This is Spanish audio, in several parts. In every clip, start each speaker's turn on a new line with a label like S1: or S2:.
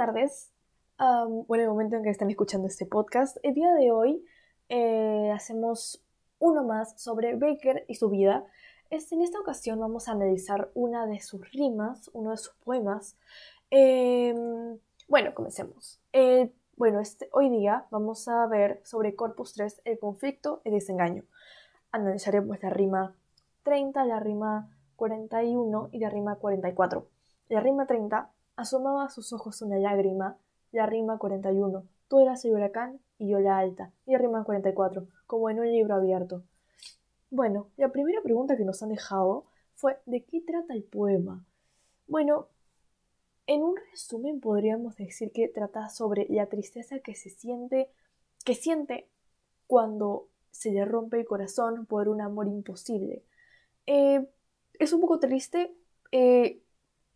S1: tardes. Um, bueno, el momento en que están escuchando este podcast, el día de hoy eh, hacemos uno más sobre Baker y su vida. Este, en esta ocasión vamos a analizar una de sus rimas, uno de sus poemas. Em, bueno, comencemos. Eh, bueno, este, hoy día vamos a ver sobre Corpus 3, el conflicto y desengaño. Analizaremos la rima 30, la rima 41 y la rima 44. La rima 30 asomaba a sus ojos una lágrima la rima 41. Tú eras el huracán y yo la alta. Y la rima 44, como en un libro abierto. Bueno, la primera pregunta que nos han dejado fue ¿de qué trata el poema? Bueno, en un resumen podríamos decir que trata sobre la tristeza que se siente, que siente cuando se le rompe el corazón por un amor imposible. Eh, es un poco triste eh,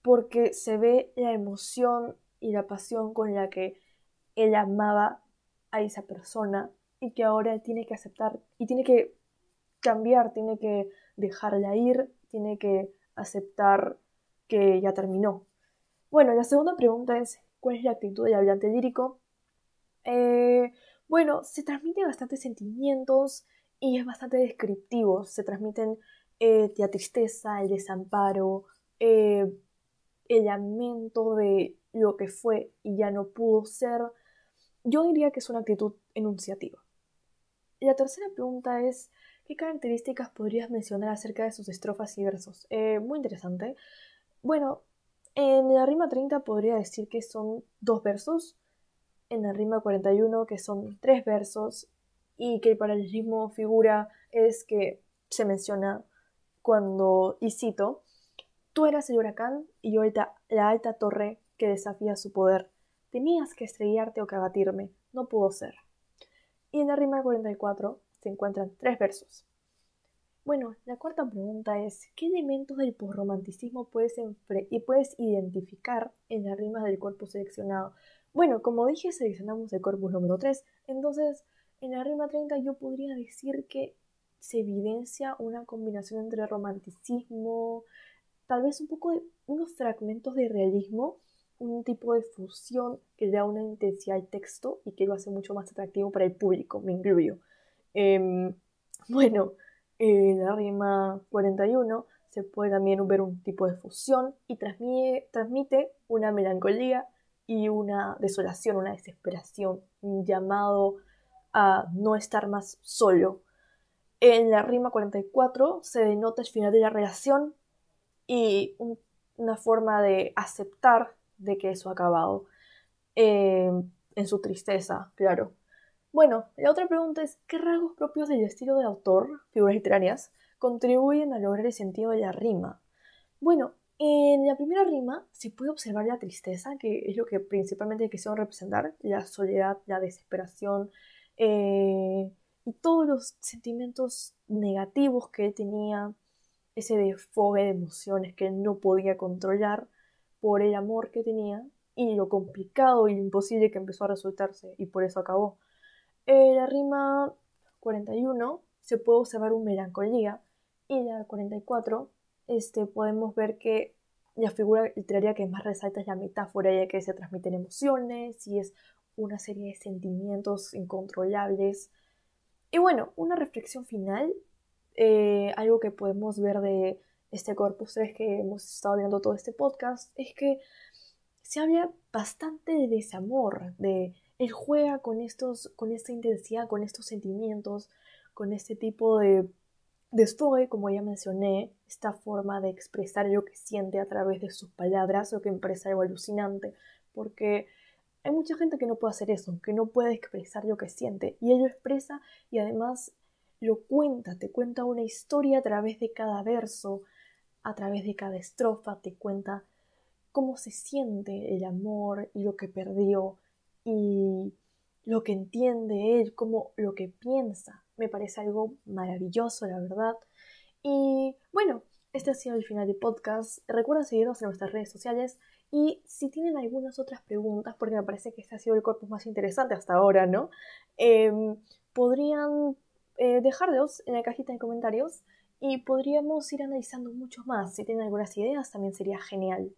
S1: porque se ve la emoción y la pasión con la que él amaba a esa persona y que ahora tiene que aceptar y tiene que cambiar, tiene que dejarla ir, tiene que aceptar que ya terminó. Bueno, la segunda pregunta es, ¿cuál es la actitud del hablante lírico? Eh, bueno, se transmiten bastantes sentimientos y es bastante descriptivo. Se transmiten eh, la tristeza, el desamparo, eh, el lamento de lo que fue y ya no pudo ser, yo diría que es una actitud enunciativa. La tercera pregunta es, ¿qué características podrías mencionar acerca de sus estrofas y versos? Eh, muy interesante. Bueno, en la rima 30 podría decir que son dos versos, en la rima 41 que son tres versos y que el paralelismo figura es que se menciona cuando, y cito, tú eras el huracán y yo la alta torre que desafía su poder. Tenías que estrellarte o que abatirme. No pudo ser. Y en la rima 44 se encuentran tres versos. Bueno, la cuarta pregunta es, ¿qué elementos del posromanticismo puedes, puedes identificar en las rimas del corpus seleccionado? Bueno, como dije, seleccionamos el corpus número 3, entonces en la rima 30 yo podría decir que se evidencia una combinación entre romanticismo, tal vez un poco de unos fragmentos de realismo un tipo de fusión que da una intensidad al texto y que lo hace mucho más atractivo para el público, me incluyo. Em, bueno, en la rima 41 se puede también ver un tipo de fusión y transmite, transmite una melancolía y una desolación, una desesperación, un llamado a no estar más solo. En la rima 44 se denota el final de la relación y una forma de aceptar de que eso ha acabado. Eh, en su tristeza, claro. Bueno, la otra pregunta es, ¿qué rasgos propios del estilo de autor, figuras literarias, contribuyen a lograr el sentido de la rima? Bueno, en la primera rima se puede observar la tristeza, que es lo que principalmente quisieron representar, la soledad, la desesperación eh, y todos los sentimientos negativos que tenía, ese desfogue de emociones que no podía controlar por el amor que tenía y lo complicado y lo imposible que empezó a resultarse y por eso acabó. En la rima 41 se puede observar un melancolía y la 44 este, podemos ver que la figura literaria que más resalta es la metáfora ya que se transmiten emociones y es una serie de sentimientos incontrolables. Y bueno, una reflexión final, eh, algo que podemos ver de este Corpus 3 que hemos estado viendo todo este podcast, es que se habla bastante de desamor, de él juega con estos, con esta intensidad, con estos sentimientos, con este tipo de desfogue, como ya mencioné, esta forma de expresar lo que siente a través de sus palabras, lo que parece algo alucinante, porque hay mucha gente que no puede hacer eso, que no puede expresar lo que siente, y él lo expresa y además lo cuenta, te cuenta una historia a través de cada verso, a través de cada estrofa te cuenta cómo se siente el amor y lo que perdió y lo que entiende él, como lo que piensa. Me parece algo maravilloso, la verdad. Y bueno, este ha sido el final del podcast. Recuerden seguirnos en nuestras redes sociales y si tienen algunas otras preguntas, porque me parece que este ha sido el corpus más interesante hasta ahora, ¿no? Em, podrían eh, dejarlos en la cajita de comentarios y podríamos ir analizando mucho más. Si tienen algunas ideas, también sería genial.